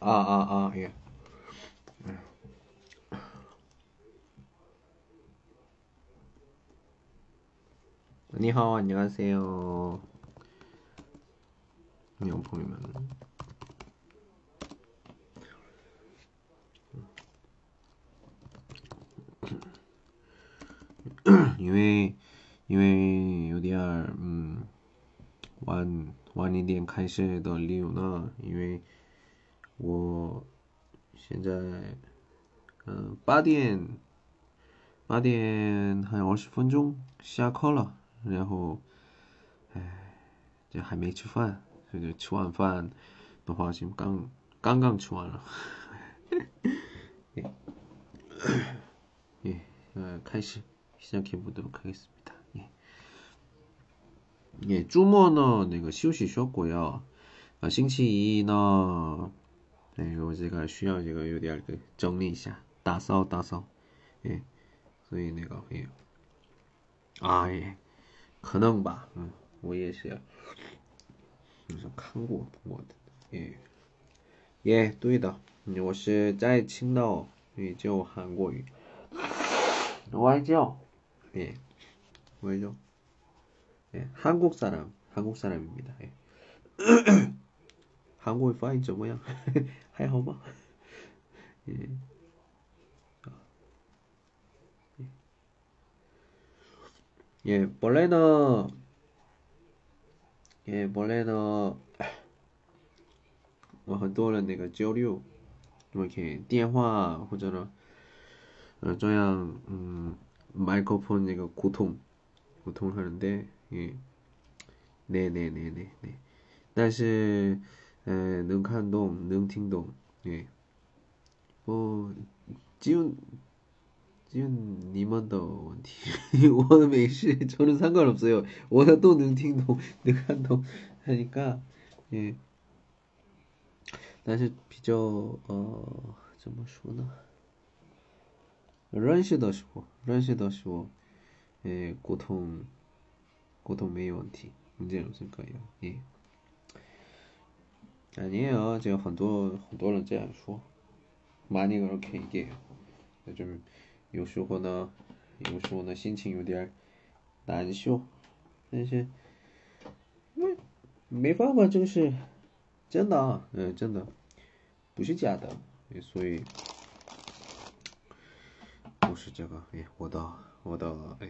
아, 아, 아, 예. 니하오, 안녕하세요. 명품이면. 晚一点开始的理由呢，因为我现在嗯八点八点还有二十分钟下课了，然后哎这还没吃饭，这个吃完饭的话就刚刚刚吃完了，耶耶呃开始。 시작해 보도록 하겠습니다. 예. 예, 주머는 이거 시우시 쉬었고요. 아, 싱치2는 네, 이거 제가 需要这个有点그 정리一下, 따서 따서. 예. 所以 내가 예. 아, 예. 可能吧. 음, 我也是有看过본것 예. 예, 对的，我是在青岛，也就韩国语。外教。 예. 왜죠? 예. 한국 사람, 한국 사람입니다. 예. 한국의 파인 怎么样?还好吗? 예. 예. 예, 원래는 예, 원래는 我很多人那个交流，那么给电话或者呢，呃，这样，嗯。 마이크로폰 이거 고통 고통하는데 예. 네네네네 네. 但是呃能看懂能听懂 예. 뭐 지훈 지훈 님먼더 원티 我没事 저는 상관없어요 我都能听懂能看懂 하니까 예. 但是比较呃怎么说呢认识的时候，认识的时候，诶，沟通， 沟通没有问题，这种是可以的，诶。啊，你也要就很多很多人这样说，많이그렇게얘기해요요즘요时候呢，有时候呢心情有点难受，但是，没没办法，这个是真的啊，嗯，真的，不是假的，所以。是这个，哎，我的，我的，哎，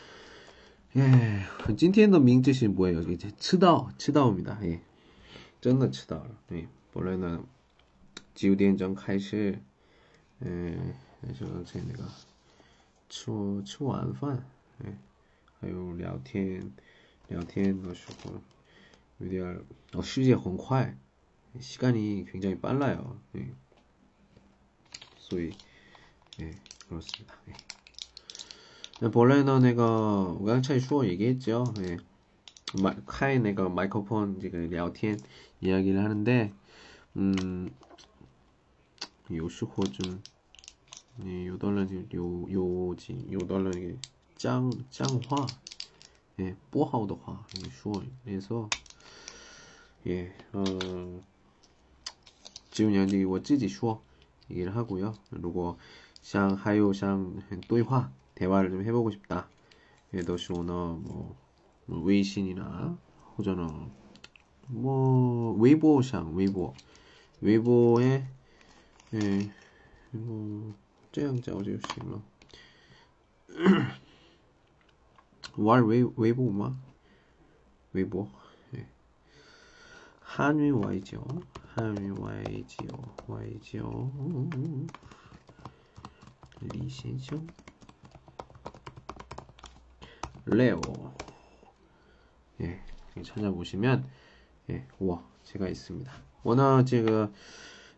예, 今天的名字是 뭐예요? 이제 치다오, 치다오입니다. 예. 真的吃到了. 예. 本来呢, 9点钟开始, 예, 那时候在那个吃吃晚饭, 예. 还有聊天聊天的时候有点 어, 时间很快 시간이 굉장히 빨라요. 예. 所以 예, 그렇습니다. 예. 본래는 내가 我刚才说 얘기했죠. 예. 마, 카이 내가 마이크로폰 지금 聊天 이야기를 하는데 음, 有时候좀 예, 요달러 요 요지 요달러 이게 짱 짱화 예, 不好的话说 그래서 예, 어, 지금 여기 我自己说 얘기를 하고요. 如果像还有像对话 대화를 좀 해보고 싶다. 예, 너시 오너 뭐, 뭐 웨이신이나 호전어 뭐 웨이보샹 웨이보 웨이보에 예뭐 쩌양짜 어제우시 뭐 왈 웨이보 마 뭐? 웨이보 예. 한위 와이지오 한위 와이지오 와이지오 리신숑 레오 예 찾아보시면 예 우와 제가 있습니다 我呢这个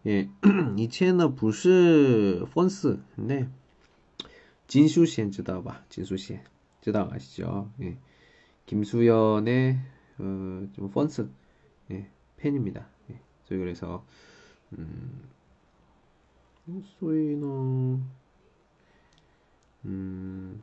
예, 以前呢不是粉丝， 진수贤 知道吧? 진수贤 知道 아시죠? 예. 김수연의 어, 좀 펀스 예, 팬입니다. 예. 저희 그래서 음, 所以呢, 음,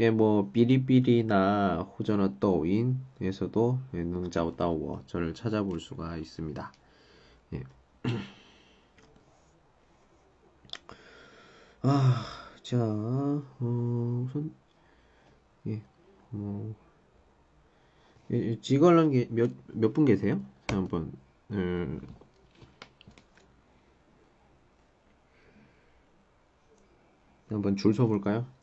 예, 뭐 비리비리나 호전어 떠오인에서도 예, 능자오 따오어 저를 찾아볼 수가 있습니다. 예. 아, 자, 어, 우선 예, 뭐 예, 예 지걸런 몇몇 분 계세요? 한번 음, 네. 한번 줄 서볼까요?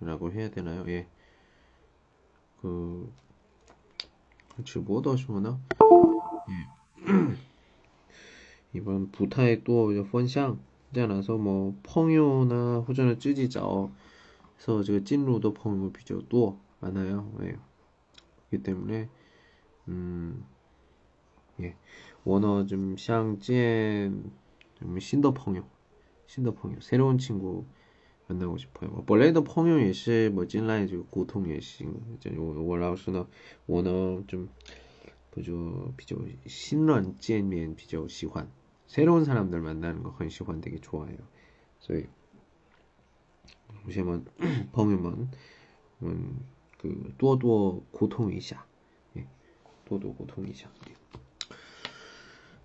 라고 해야 되나요? 예. 그, 그렇지, 뭐더 하시면나? 예. 이번 부타에 또 펀샹 자나서 뭐 펑요나 호전을 쯔지자어 그래서 제가 찐로도 펑요 비죠. 또 많아요. 예. 그렇기 때문에 음 예. 원어 좀 샹찐 좀 신더 펑요. 신더 펑요. 새로운 친구 만나고 싶어요. 뭐, 원래도 펑요 예시 뭐 찐라이 저 고통 예시 我我老师呢我呢좀比较比较新人见面比较喜欢 새로운 사람들 만나는 거很喜欢 되게 좋아해요. 所以有些们 朋友们 그多多 고통一下 예, 多多 고통一下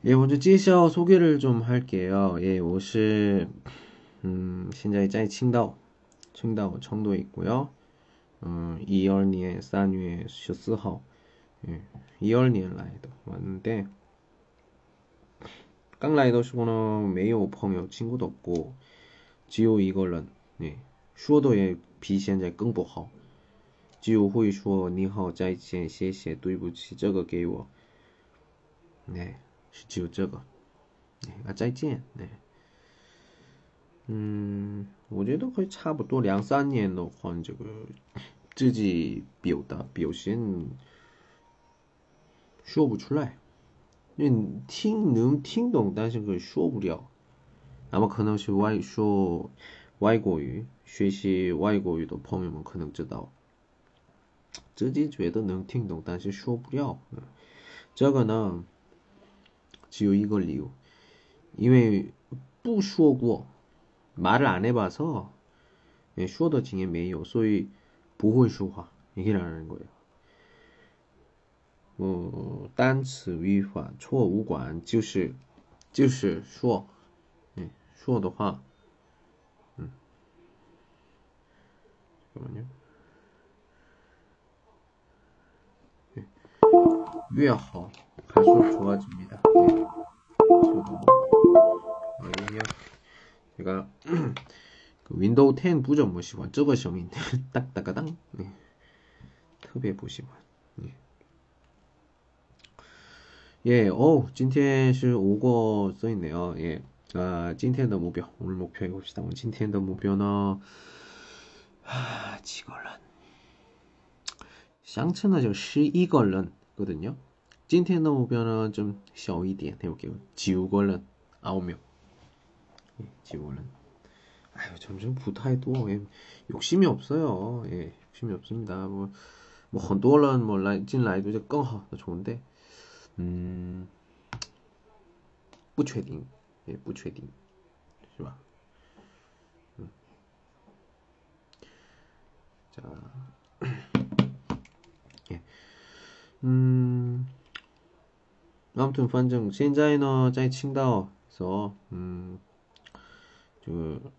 예, 먼저 介绍 소개를 좀 할게요. 예, 我是 음, 신자의 짱이 칭다오, 칭다오 청도에 있고요. 음, 2월니에 산위에 14호, 예, 2월니에 라이도 왔는데, 깡 라이더 시고는 메이오 펑요. 친구도 없고, 지오 이걸런, 예, 슈어도의 비시엔자의 끙보하오, 지오 호이 슈어 니하오 짜이치엔 시에시에 도이부치 저거 게이워, 네, 지오 저거, 네, 아 짜이치엔, 네. 嗯，我觉得会差不多两三年的话，这个自己表达表现说不出来。你听能听懂，但是可说不了。那么可能是外说外国语，学习外国语的朋友们可能知道，自己觉得能听懂，但是说不了。这个呢，只有一个理由，因为不说过， 말을안해봐서说的经验没有，所以不会说话，이게라는거예요 뭐 단츠 위화 초 우관 就是就是 说 예, 说的话 음. 잠깐만요. 예. 越好 갈수록 좋아집니다. 예. 저도 제가 그 윈도우 10 부정 보시면 저거 시험인데 딱딱가당 예.特别 보시면 예. 예, 어, 今天是5거 써있네요. 예. 아, 今天的 목표, 오늘 목표 해봅시다. 오늘 今天的 목표는, 하, 지걸런. 샹츠는 저 11걸런 거든요. 今天的 목표는 좀小一点해볼게요. 지우걸런 9명. 지원은. 아유 점점 부타에도 예, 욕심이 없어요. 예 욕심이 없습니다. 뭐 뭐 헌도란 뭐, 뭐, 뭐 라이진 라이도 이제 껑허 좋은데 음 부채딩. 예 부채딩. 是吧자. 음. 예. 음. 아무튼 반정 신자이너 짜이 칭다오서 음 그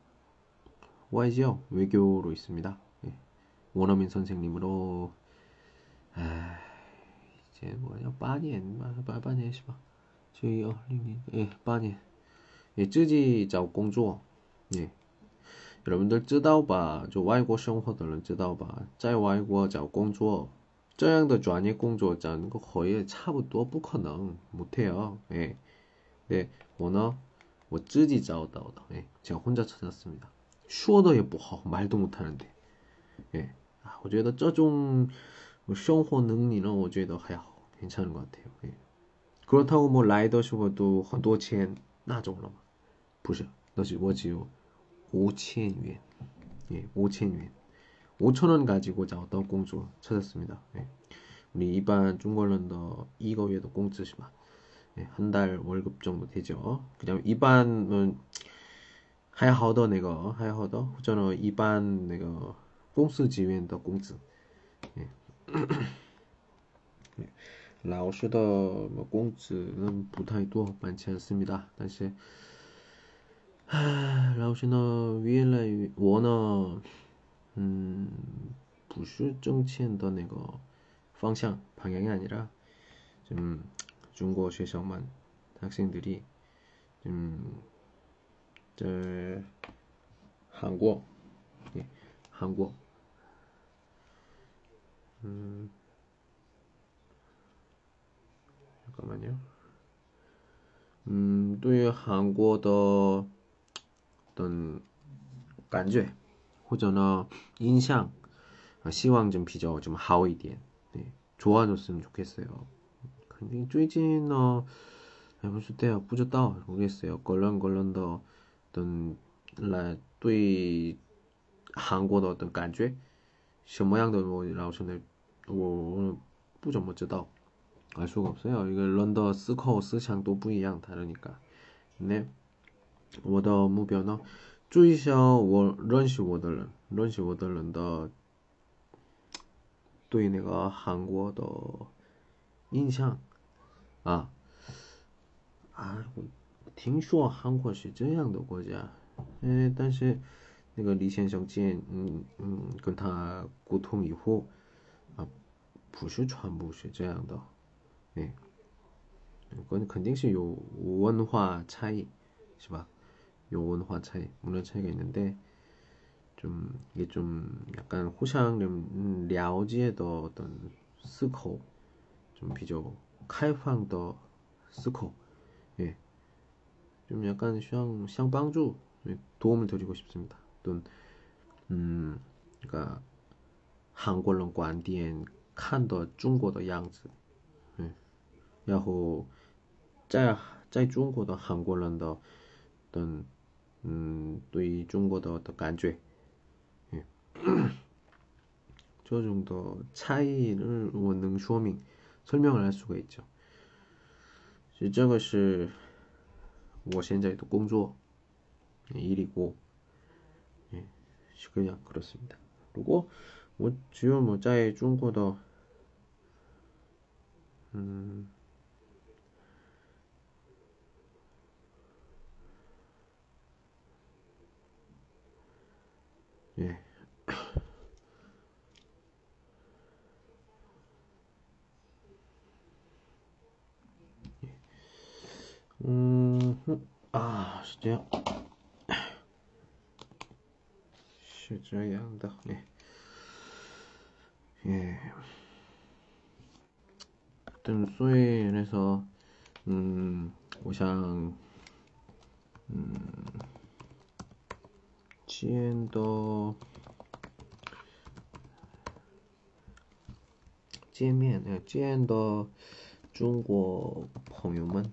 와이지요 외교로 있습니다. 예. 원어민 선생님으로 아, 이제 뭐냐 빠니엔 빠니엔 시바 저희 어린이 예 빠니엔 예 쯔지 자오 공조 예 여러분들 知道吧？就外国生活的人知道吧？在外国找工作，这样的专业工作找个거의差不多不可能못해요。 예， 我呢，我自己找到的， 예, 제가 혼자 찾았습니다. 说的也不好，말도 못하는데. 예, 아, 我觉得这种生活能力呢，我觉得还好， 괜찮은 것 같아요. 예. 그렇다고 뭐 라이더 슈퍼도 很多钱那种了吗？不是，那是我只有 5千元. 예, 5千元. 5천원 가지고找到 공주 찾았습니다. 예. 우리 일반 중국人的 이거月的 工资是吧？ 예, 네, 한달 월급 정도 되죠. 그냥 일반은 하야하더 내가 하야하더 저는 일반 내가 공수 지원의 공지. 라오스더 뭐 공지는 네. 네. 뭐 부타이도 많지 않습니다. 다시 라오스는 위에 원어 음, 부수 정치의 더 내가 방향 방향이 아니라 좀 중국 学校만 학생들이 좀, 저, 한국, 예, 한국, 음, 잠깐만요. 음, 对于韩国的的感觉或者呢印象希望좀比较좀好一点네, 좋아졌으면 좋겠어요. 肯定最近呢，也不知道，모르겠어요。个人个人的的来对韩国的的感觉什么样的，我老师呢，我不怎么知道，알 수가 없어요. 이거 런더思考 思想都 不一样 다르니까. 네. 我的目标呢，注意一下我认识我的人，认识我的人的对那个韩国的印象。 啊啊，我听说韩国是这样的国家，嗯，但是那个李先生见，嗯嗯，跟他沟通以后，啊，不是全部是这样的，哎，肯肯定是有文化差异，是吧？有文化差异，문화차이가있는데좀이게좀약간후상좀了解的어떤思考좀비교 开放的 스코 예. 좀 약간 상, 상帮助 예, 도움을 드리고 싶습니다. 또 음, 그러니까 한국人 관点 看的中国的样子 예. 然后在在中国的韩国人的 음, 对中国的的感觉 예. 这种的 차이를 我能说明 설명을 할 수가 있죠. 这个是我现在的工作 일이고 예, 그냥 그렇습니다. 그리고 뭐 주요 뭐在 중국的 음, 예. 嗯哼，啊，是这样。是这样的。哎。哎。等，所以来说，嗯，我想。嗯。见到。见面，要见到中国朋友们。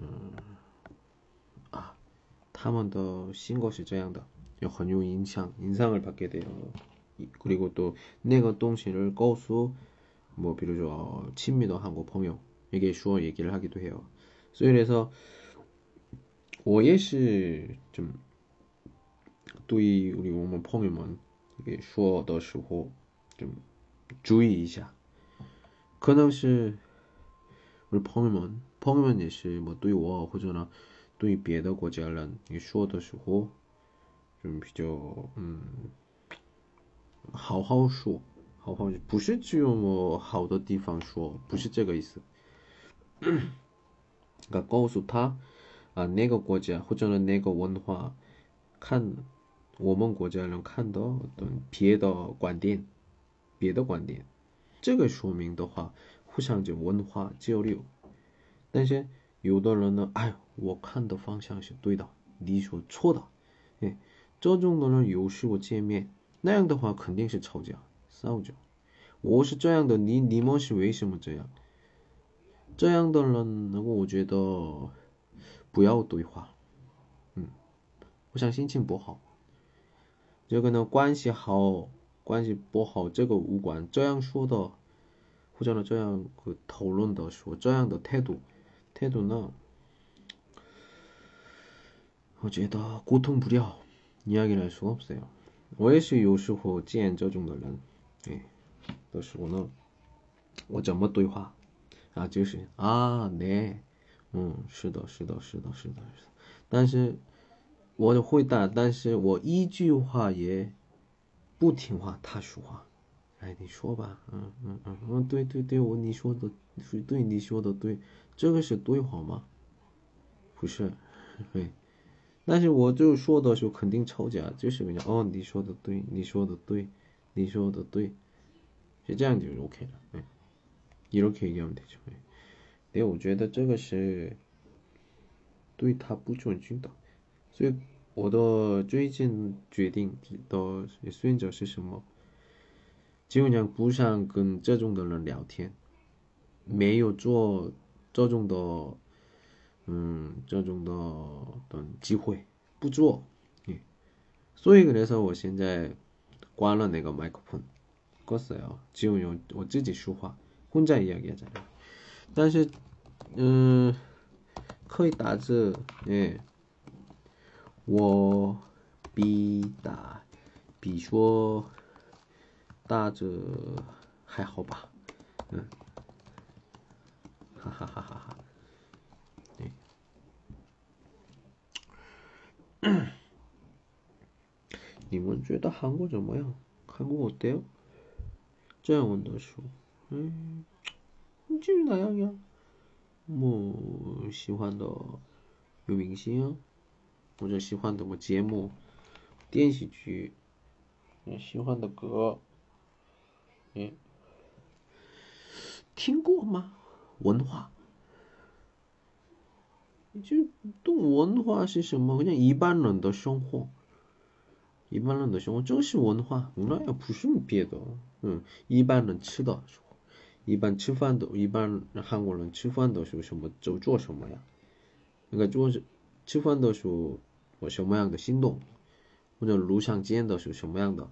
음他们的新 것이 这样的很有 인상, 인상을 받게 돼요. 그리고 또 내가 동시를 거수 뭐 비로소 친미도 하고朋友 이게 주어 얘기를 하기도 해요. 그래서 我也是좀对 우리 我们朋友们 이게 说的时候좀 注意一下可能是 우리 朋友们 朋友们也是뭐对我或者呢对别的国家人你说的时候，就比较嗯，好好说，好好不是只有我好的地方说，不是这个意思。那告诉他啊，那个国家或者呢那个文化，看我们国家人看到的别的观点，别的观点，这个说明的话，互相就文化交流，但是。有的人呢，哎，我看的方向是对的，你说错的，哎，这种的人有时我见面，那样的话肯定是吵架、吵架。我是这样的，你你们是为什么这样？这样的人，那个我觉得不要对话，嗯，我想心情不好。这个呢，关系好，关系不好，这个无关。这样说的，或者呢，这样讨论的说，这样的态度。态度呢？我觉得沟通不了，이야기를할수가없어요我也是有时候见这种的人，哎，的时候呢，我怎么对话啊？就是啊，네嗯，是的，是的，是的，是的，是的。但是我的回答，但是我一句话也不听话，他说话， 哎，你说吧，嗯嗯嗯嗯，对对对，我你说的是对，你说的对，这个是对谎吗？不是，嘿，但是我就说的时候肯定吵架，就是哦，你说的对，你说的对，你说的对，是这样就 OK 了，嗯，이렇게얘기하면되 죠， 对，对，我觉得这个是对他不尊重的，所以我的最近决定的选择是什么？基本上不想跟这种的人聊天，没有做。这种的，嗯，这种的的机会不做，嗯，所以그래서我现在关了那个麦克风，껐어 요， 只有用我自己说话，혼자이야기하잖 아。 但是，嗯，可以打字，哎，我比打，比说 打着还好吧，嗯。哈哈哈哈哈！对，你们觉得韩国怎么样？韩国어때 요？ 这样问的时候，嗯，就是那样呀。我喜欢的有明星，或者喜欢的么节目、电视剧，喜欢的歌， 嗯，听过吗？文化，就动文化是什么？像一般人的生活，一般人的生活，这是文化，那也不是别的。嗯，一般人吃的，一般吃饭的，一般韩国人吃饭的时候什么就做什么呀？那个做吃饭的时候我什么样的行动，或者路上见的是什么样的？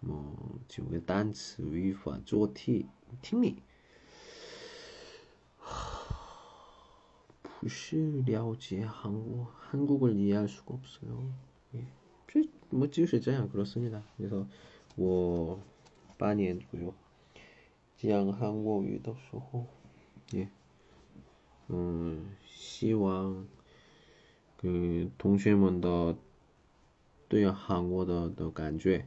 么就个单词、语法、做题、听力。不是了解韩国，韩国을이해할수가없어요 예， 这 뭐就是这样 그렇습니다. 그래서 我八年左右讲韩国语的时候 예. 음, 希望그 동시에만 더对韩国的的感觉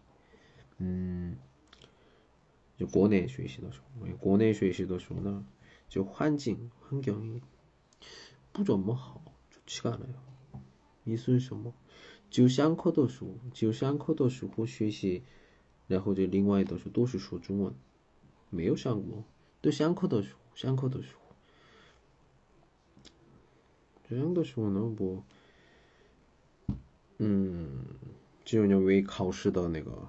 嗯，就国内学习的时候，国内学习的时候呢，就环境环境不怎么好，좋지가않아요있을수 뭐。 就上课的时候，就上课的时候学习，然后就另外的时候都是说中文，没有上过。都上课的时候，上课的时候，这样的时候呢，不，嗯，只有为考试的那个，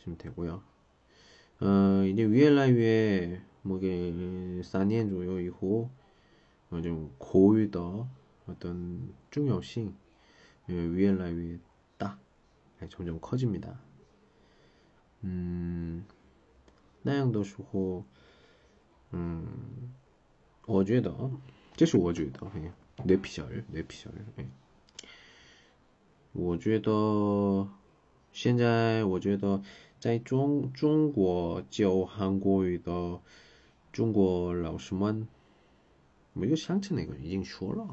哎，是不되고요。 어, 이제 越来越뭐게4年左右以后，我좀 고유더 어떤 중요性 越来越大, 점점 커집니다. 음, 那样的时候，嗯， 我觉得，这是我觉得，嘿，뇌피셜，뇌피셜，哎，我觉得，现在我觉得 在中中国教韩国语的中国老师们，我又想起那个已经说了，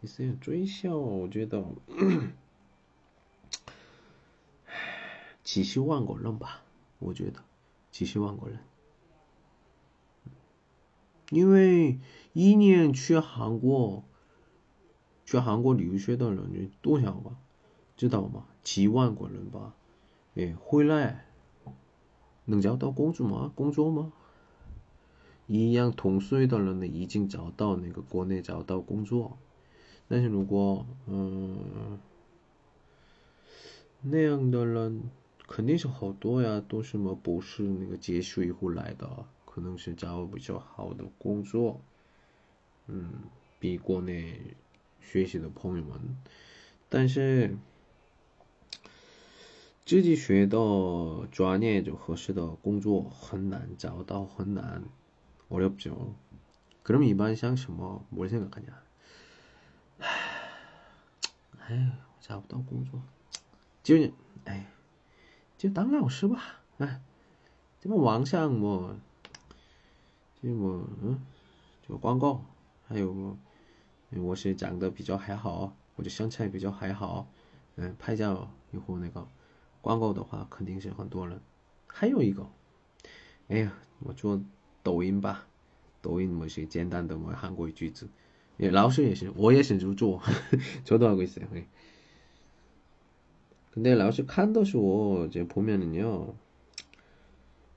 也是最小，我觉得 几十万个人吧，我觉得几十万个人，因为一年去韩国去韩国留学的人有多少吧，知道吗？几万个人吧，哎，回来能找到工作吗？工作吗？一样同岁的人呢，已经找到那个国内找到工作，但是如果嗯那样的人肯定是好多呀，都是什么博士那个结束以后来的，可能是找比较好的工作，嗯，比国内学习的朋友们，但是自己学的专业就合适的工作很难找到，很难。 어렵죠. 그럼 이반 샹什么? 뭘 생각하냐? 에휴, 找不到工作.就, 에휴, 就当老师吧.哎,这么网上뭐, 就뭐, 응? 就广告，还有我是长得比较还好，或者身材比较还好，嗯，拍照以后那个 广告的话肯定是很多人。还有一个，哎呀，我做。抖音吧，抖音某些简单的某韩国句子，也老师也是，我也是就做，저도하고있어요 근데 라오스 칸더쇼 이제 보면은요.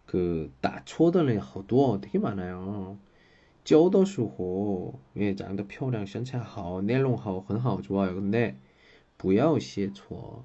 그 따초들이 好多 되게 많아요. 教的时候 예, 长得漂亮,身材好,内容好,很好 좋아요. 근데 不要写错.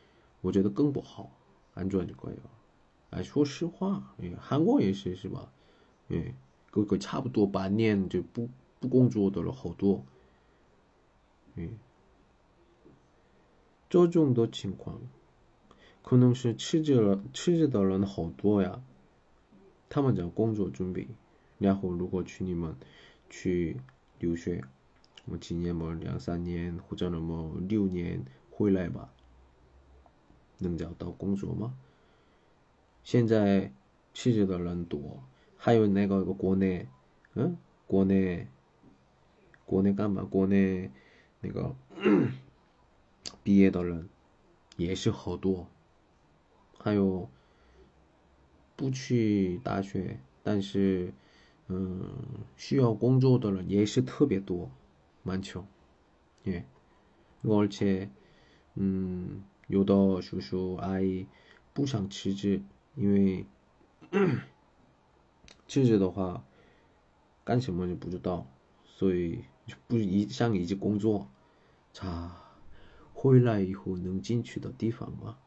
我觉得更不好，安装就可以了。哎，说实话，哎，韩国也是是吧？哎，各个差不多半年就不不工作得了，好多。哎，这种的情况，可能是辞职了辞职的人好多呀。他们在工作准备，然后如果去你们去留学，我几年么两三年或者那么六年回来吧。能找到工作吗？现在去的人多，还有那个国内，嗯，国内，国内干嘛？国内。那个 毕业的人也是好多，还有不去大学但是嗯需要工作的人也是特别多，蛮穷，耶。而且嗯有的叔叔阿姨不想辞职，因为辞职的话干什么就不知道，所以。不一想一直工作，查回来以后能进去的地方吗？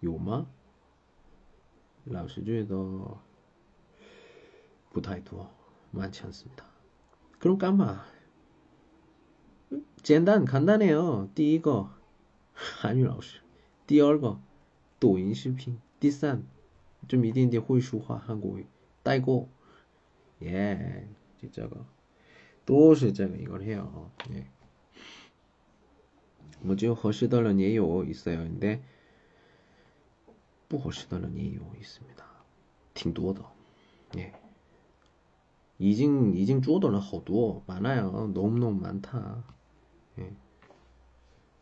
有吗？老师觉得不太多，蛮强势的。그럼깐마简单간단해요第一个 韩语老师，第二个抖音视频，第三就一点点会说话韩国语，带过，耶，就这个。都是这个一个해요 예。 뭐 지금 허시더는 예요 있어요. 근데 不合适的人 예요 있습니다. 挺多的. 예. 已经已经做的人好多 많아요. 너무너무 많다. 예.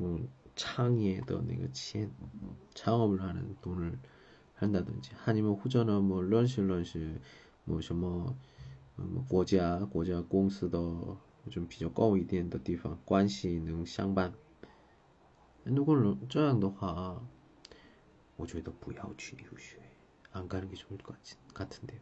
뭐 창의의的 那个钱 창업을 하는 돈을 한다든지 아니면 후전은 뭐 런시 런시 뭐什么 뭐国家 国家 공司的좀 비교 高一点的地方，关系能相伴。如果这样的话，我觉得不要去留学，안 가는 게 좋을 것 같은데요.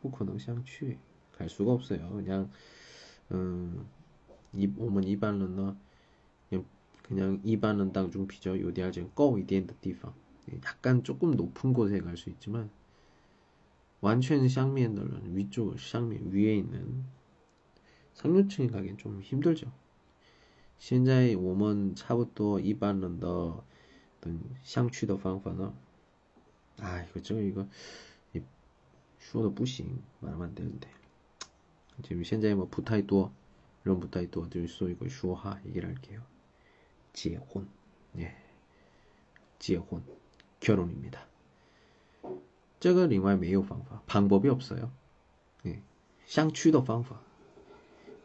不可能想去갈 수가 없어요. 그냥 음, 이, 我们一般人呢 그냥, 그냥 일반은 당중 비죠. 요디아진 高一点的地方 약간 조금 높은 곳에 갈 수 있지만 完全相面的人 위쪽 上面 위에 있는 상류층에 가긴 좀 힘들죠. 现在我们差不多一般人的等相去的方法呢？哎，我这个一个你 说的不行，慢慢点点。就现在뭐不太多，人不太多，就说一个说哈얘기를할게요结婚，예结婚，결혼입니다这个另外没有方法，방법이없어요 예， 相去的方法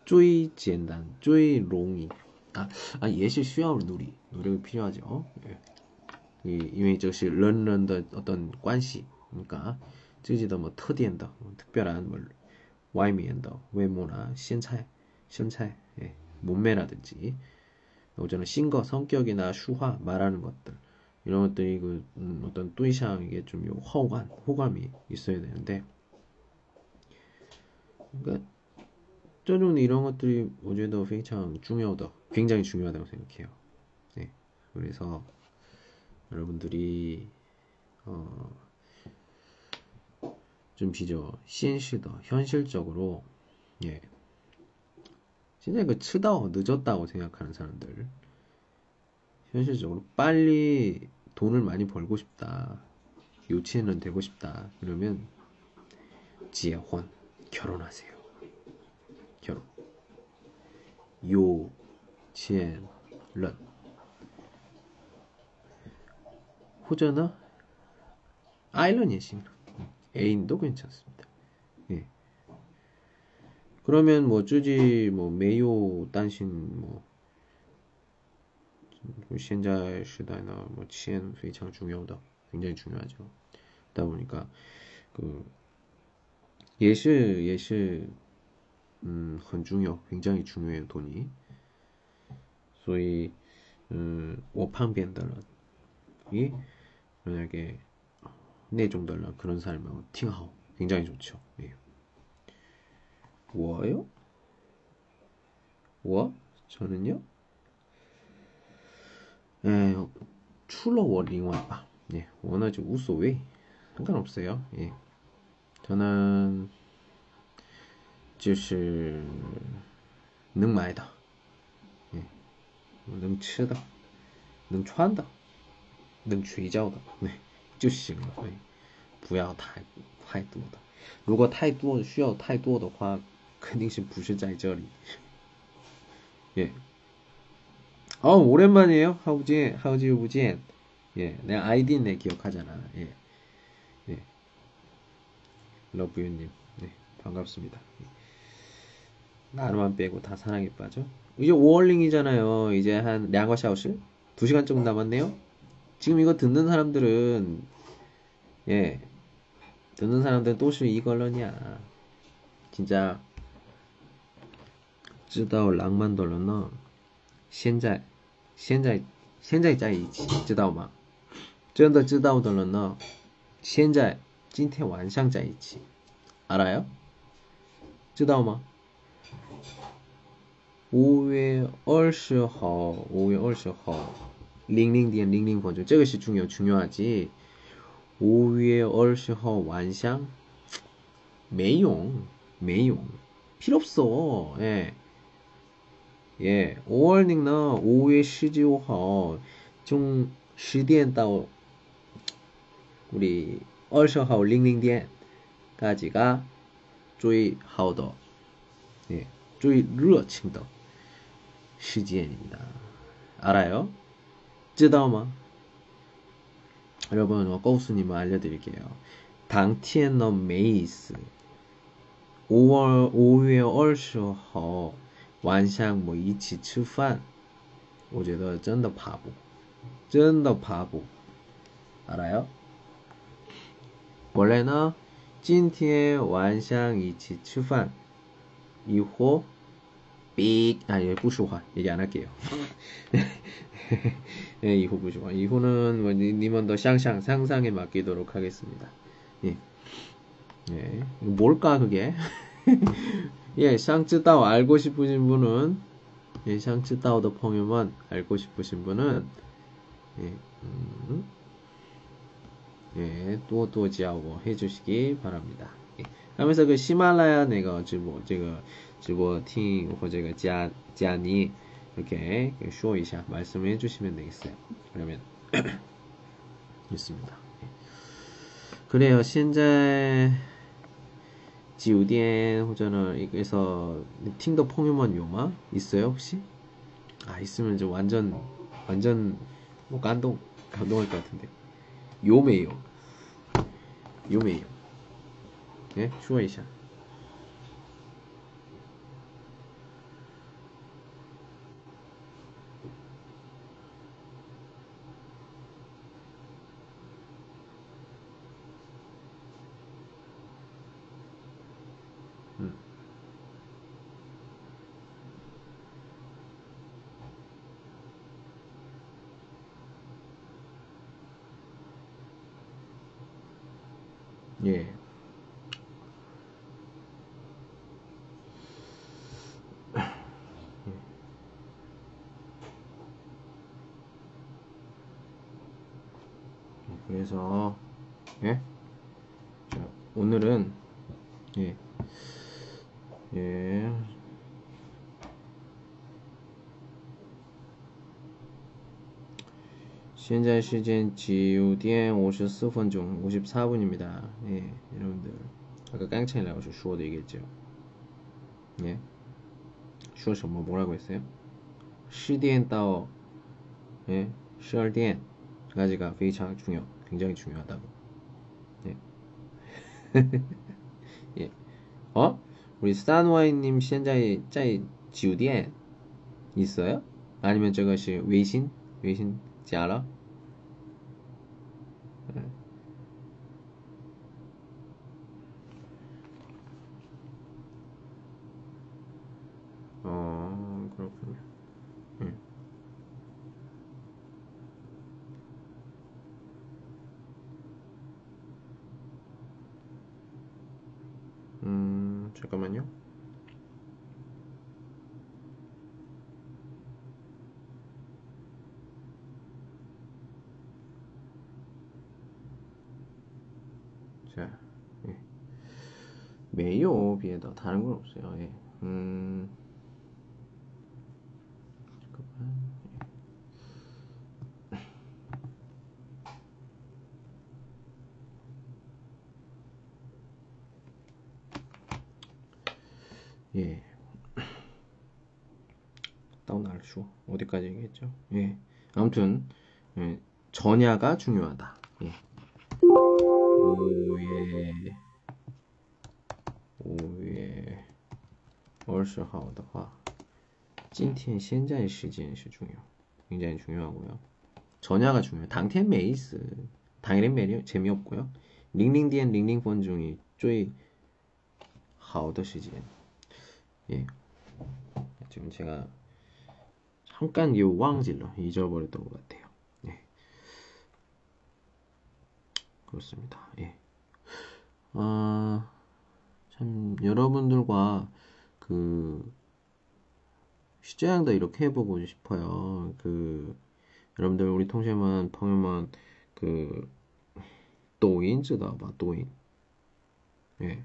最简单、最容易啊啊，也是需要努力，努力필요하죠 예， 因为这是人人的어떤关系，그러니까 自己的뭐特点的、特别한뭐外面的외모나身材、身材、예 몸매라든지 저는 신거, 성격이나 수화, 말하는 것들 이런 것들이 그 음, 어떤 뚜이샹에게 좀 호감, 호감이 있어야 되는데 그러니까 저는 이런 것들이 어제도 굉장히 중요하다, 굉장히 중요하다고 생각해요. 네, 그래서 여러분들이 어, 좀 비죠. 현실더 현실적으로 예. 진짜 그 치다 늦었다고 생각하는 사람들. 현실적으로 빨리 돈을 많이 벌고 싶다. 요치는 되고 싶다. 그러면 지혜혼 결혼하세요. 결혼. 요치엔 런 호전어 아일런이신 애인도 괜찮습니다. 예. 그러면 뭐 쯔지 뭐 메요 단신 뭐 현재 시대나 뭐 치엔 非常 중요하다. 굉장히 중요하죠. 그러다 보니까 그 예시 예시 음, 很重要, 굉장히 중요해요, 돈이. 所以 음, 我旁边的人이 만약에 내종달라 그런 사람하고 팅하오 굉장히 좋죠. 예. 我요? 我? 저는요? 예, 출러我另外吧. 예, 我呢就 우소웨이 상관없어요. 예. 저는 就是能买的, 예, 能吃的,能穿的,能睡觉的, 네. 就行了，对， 不要太太多的。如果太多需要太多的话，肯定是不是在这里。예 어오랜만이에요하우지하우지우지예내아이디내기억하잖아예예러브유님네반갑습니다나루만빼고다사랑에빠져이제5월링이잖아요이제한2个小时2시간정도남았네요 지금 이거 듣는 사람들은 예 듣는 사람들은 또시 이걸러냐 진짜 知道浪漫的人呢现在现在在一起知道吗真的知道的人呢现在今天晚上在一起 알아요? 知道吗 5월 20号 5월 20号零零点零零分钟，这个是重要重要 的。五月二十号晚上没用，没用，필요없 어。 예， 예， 5월는 呢， 五月十九号从十点到우리二十号零零点까지가最好的，예最热情的时间입니다알아요知道吗? 여러분, 어, 거우스님은 알려드릴게요. 당티엔너 메이스 5월 5月 20号 완상 뭐 이치 吃饭我觉得真的 바보 真的 바보 알아요? 원래는 今天晚上一起吃饭以后 삐, 아, 예, 부수화. 얘기 안 할게요. 예, 이후 부수화. 이후는 뭐, 니, 니먼 더 샹샹, 상상에 맡기도록 하겠습니다. 예. 예. 뭘까, 그게? 예, 샹쯔따오 알고 싶으신 분은, 예, 샹쯔따오 더 펑유만 알고 싶으신 분은, 예, 음, 예, 또또 지하고 뭐 해주시기 바랍니다. 예. 하면서 그 시말라야 내가 지금 뭐, 제가, 直播听或者个加加你 이렇게 쇼이샤 말씀을 해주시면 되겠어요. 그러면 있습니다. 그래요. 현재 酒店或者는 이거에서 팅더 펑유먼 요마 있어요 혹시? 아 있으면 좀 완전 완전 뭐 감동 감동할 것 같은데 요메요 요메요 예? 슈어이샤 그래서 예? 자, 오늘은 예. 예. 현재 시간 지우디엔 54분 54분입니다. 예, 여러분들 아까 깡차이 나오셔 주어도 얘기했죠. 예. 주어 전뭐 뭐라고 했어요? 시디엔 따오 예, 시얼디엔까지가 非常중요. 굉장히 중요하다고. 뭐. 예. 예. 어? 우리 산와이님 시연자의 짜이 지우디에 있어요? 아니면 저것이 외신? 외신? 지 알아? 예. 다운알 쇼 어디까지 얘기했죠? 예. 아무튼 예. 전야가 중요하다. 예. 오예 오예 二十号的话今天现在时间是重要 굉장히 중요하고요 전야가 중요해요 당天 메이스 당일엔 메리 재미없고요 링링디엔 링링폰 중이 最好的时间 예. 지금 제가 잠깐 이 왕질로 잊어버렸던 것 같아요. 예. 그렇습니다. 예. 아, 참 여러분들과 그 시제양도 이렇게 해보고 싶어요. 그 여러분들 우리 통신만 방영만 그 또인즈다 봐 도인. 아, 예.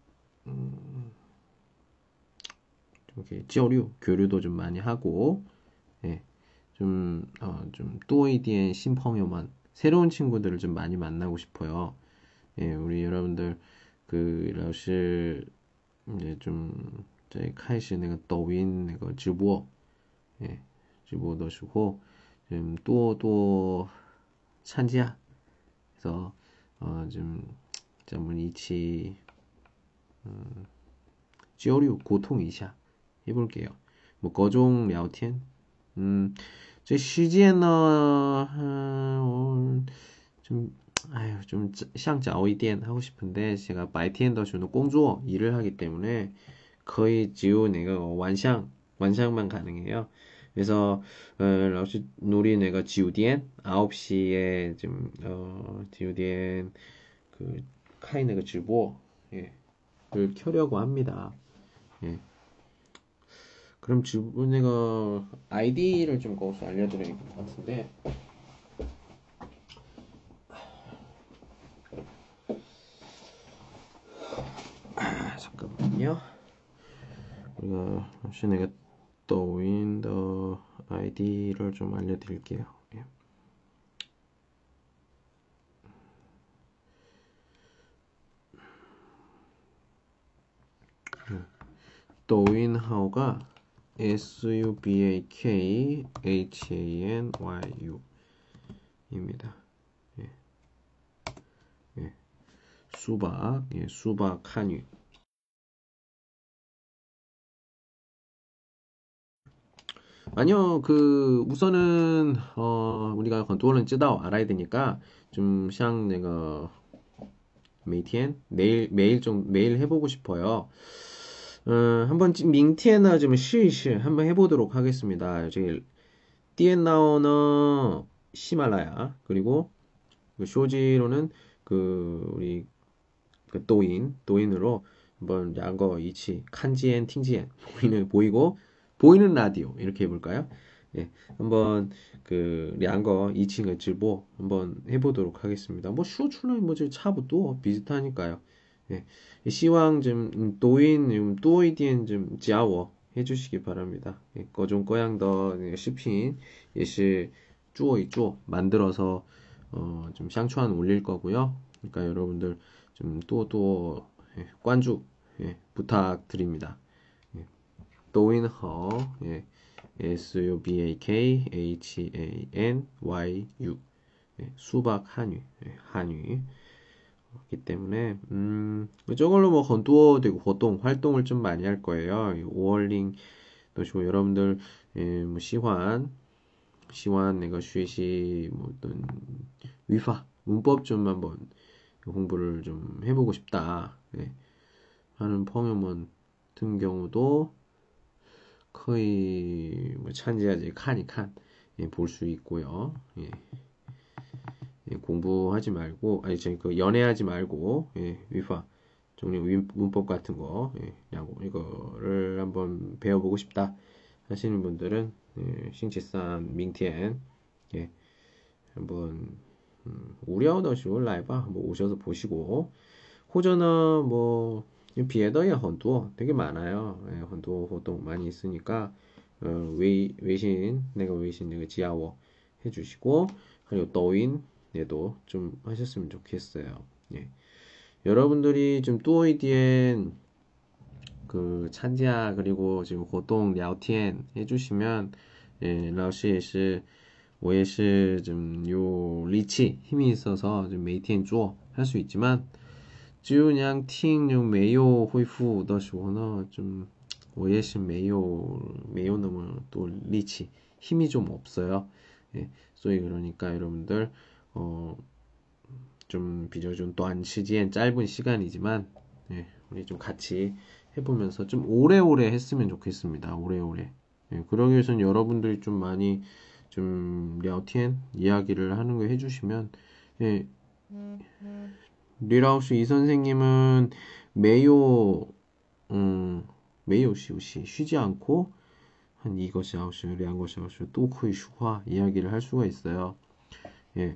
음. 이렇게 찌어류 교류도 좀 많이 하고 예, 좀, 어, 좀, 또이디엔 심펑요만 새로운 친구들을 좀 많이 만나고 싶어요. 예, 우리 여러분들 그 러시 이제 좀 저희 카이시 내가 더윈 내가 주보 예, 주보도 시고 좀 또또 찬지야 그래서 어, 좀 전문 이치 음, 交流 고통 이샤 해볼게요. 뭐 거종 聊天 음, 这时间呢，嗯，좀 아유 좀 샹早一点 하고 싶은데 제가 白天的时候工作 일을 하기 때문에 거의 只有那个晚上 완상만 가능해요. 그래서 어, 라오시 놀이 내가 지우디엔 9시에 좀 어, 지우디엔 그 카이 내가直播 예. 를 켜려고 합니다. 예. 그럼 내가 아이디를 좀 거기서 알려드려야 될 것 같은데 아, 잠깐만요. 우리가 혹시 내가 떠윈더 아이디를 좀 알려드릴게요. 예. 도인 하오가 S-U-B-A-K-H-A-N-Y-U 입니다. 예. 예. 수박, 예, 수박 한유. 아니요, 그, 우선은, 어, 우리가 건투어는 쯔다오 알아야 되니까, 좀, 샹, 내가, 메이티엔? 매일, 매일 좀, 매일 해보고 싶어요. 어, 한번, 밍티엔나 좀 시시 한번 해보도록 하겠습니다. 저기, 띠엔나오는 시말라야. 그리고, 그 쇼지로는, 그, 우리, 그, 도인, 도인으로, 한번, 양거, 이치, 칸지엔, 팅지엔, 보이는, 보이고, 보이는 라디오 이렇게 해볼까요? 예, 한번 그 량거 2층의 질보 한번 해보도록 하겠습니다. 뭐 슈출라인 뭐지 차부터 비슷하니까요. 예, 시황 좀 음, 도인 음, 좀 또이디엔 좀 지아워 해주시기 바랍니다. 예, 거좀 꺼양더 시핀 예시 쭈어이 쪼 만들어서 어, 좀 샹추안 올릴 거고요. 그러니까 여러분들 좀 또또 예, 관주 예, 부탁드립니다. 예, 도인허 예, S U B A K H A N Y U 예, 수박 한위 예, 한위 그렇기 때문에 음 저걸로 뭐 헌두어 되고活动 활동을 좀 많이 할 거예요. 5월링 또 좋고 여러분들 예, 뭐 시환 시환 내가 쉬시 뭐 어떤 위파 문법 좀 한번 공부를 좀 해보고 싶다 예. 하는 펑유먼 같은 경우도 거의 뭐 찬지하지 칸이 칸볼 수 있고요. 예. 예, 공부하지 말고 아니 저그 연애하지 말고 예, 위파 종류 문법 같은 거 예, 야구 이거를 한번 배워보고 싶다 하시는 분들은 예, 신치산 밍티엔 예, 한번 음, 우려더시고 라이바 뭐 오셔서 보시고 호전어 뭐 비에더의 헌도 되게 많아요. 예, 헌도 호동 많이 있으니까 어, 외, 외신 내가 외신 내가 지하워 해주시고 그리고 더윈 에도 좀 하셨으면 좋겠어요. 예. 여러분들이 좀 또이디엔 그 찬지아 그리고 지금活동 聊天 해주시면 예, 老师也是我也是좀 리치 힘이 있어서 좀 메이티엔 쪼할수 있지만 只有그냥听就没有恢复的时候呢，좀我也是没有没有那么多力气， 힘이 좀 없어요. 예, 所以 그러니까 여러분들 어, 좀 빚어준 또한 시기엔 짧은 시간이지만 예, 우리 좀 같이 해보면서 좀 오래오래 했으면 좋겠습니다. 오래오래. 예, 그러기 위해서는 여러분들이 좀 많이 좀 랴오티엔 이야기를 하는 거 해주시면 예, 리라우스 이 선생님은 매요 음, 매요 시우시 쉬지 않고 한 이것이 아우시 량것이 아우시 또크이 슈화 이야기를 할 수가 있어요. 예,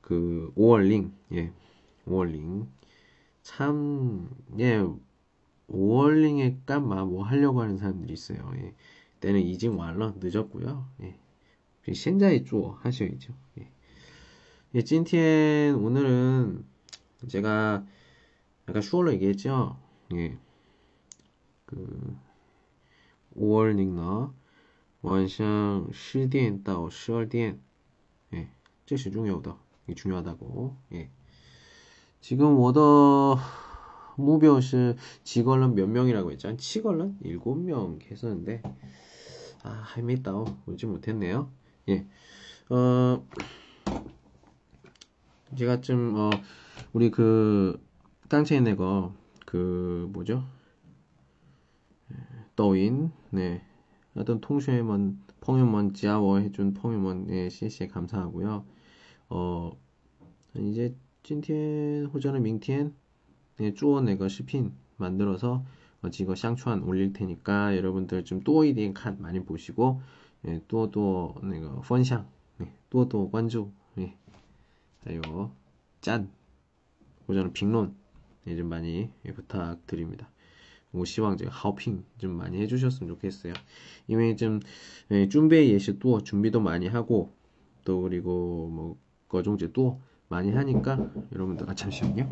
그 5월링 예. 5월링 참 예. 5월링에 깜마 뭐 하려고 하는 사람들이 있어요. 예. 때는 이징 완러 늦었고요. 예. 现在做 하셔야죠. 예. 예, 찐티엔 오늘은 제가 약간 슈얼로 얘기했죠. 예. 그 5월 닝너 晚上10点到12点 예, 这是重要的 이 중요하다고 예. 지금 워더 무벼시 지걸런 몇 명이라고 했죠? 치걸런 7명 했었는데 아, 할미따오 오지 못했네요. 예. 어 제가 좀 어, 우리 그 땅체에 거그 뭐죠?抖音 네. 어떤 통쉐먼 펑유먼 지아워 해준 펑유먼 시시에 감사하고요. 어 이제 今天或者明天 네, 쪼어 내가视频 만들어서 어, 지거 샹추안 올릴 테니까 여러분들 좀 또이디엔 칸 많이 보시고 예, 또또 내가 펀샹 네, 또또 관주 예. 그리고 짠 고저는评论 예, 좀 많이 예, 부탁드립니다. 뭐 시황 제가 하우핑 좀 많이 해주셨으면 좋겠어요. 이미 좀 예, 준비 예시 또 준비도 많이 하고 또 그리고 뭐 거종제 또 많이 하니까 여러분들 아 잠시만요.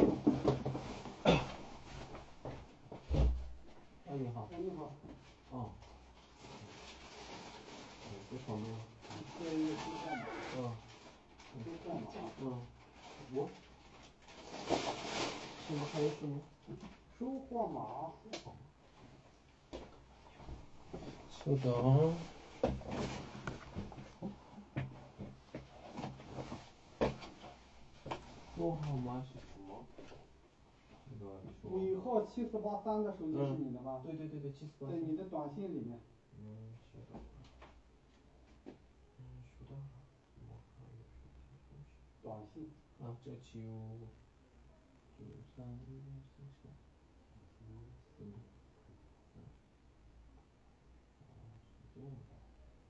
哎你尾号七四八三的手机是你的吧？对对对对，七四八。在你的短信里面。短信。啊，这九九三一四四。嗯嗯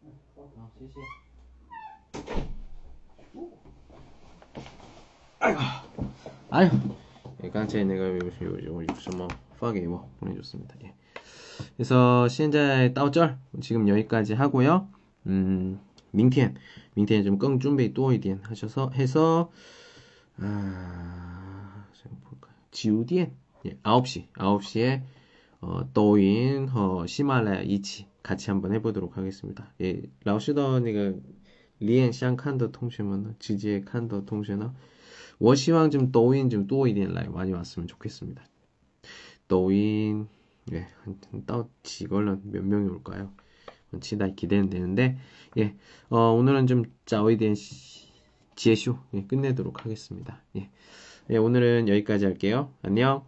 嗯，好，谢谢。 的。嗯，好。好，谢谢。哎呀，哎呀。 刚才 내가 요什么 파게 뭐 보내줬습니다. 예. 그래서 现在到这 지금 여기까지 하고요. 음, 明天明天좀 끙 준비 또一点 하셔서 해서 아, 볼까요? 지우디엔 예, 9시 9시에 어,抖音 어, 시말라야 이치 같이 한번 해보도록 하겠습니다. 예, 라오시더 니가 리엔 샹칸더 통신은 지지에 칸더 통신은 我希望좀抖音 좀 또一点来 많이 왔으면 좋겠습니다.抖音 예, 한따 지걸런 몇 명이 올까요? 치다 기대는 되는데 예, 어, 오늘은 좀 짜오이된 지혜쇼 예, 끝내도록 하겠습니다. 예, 예, 오늘은 여기까지 할게요. 안녕.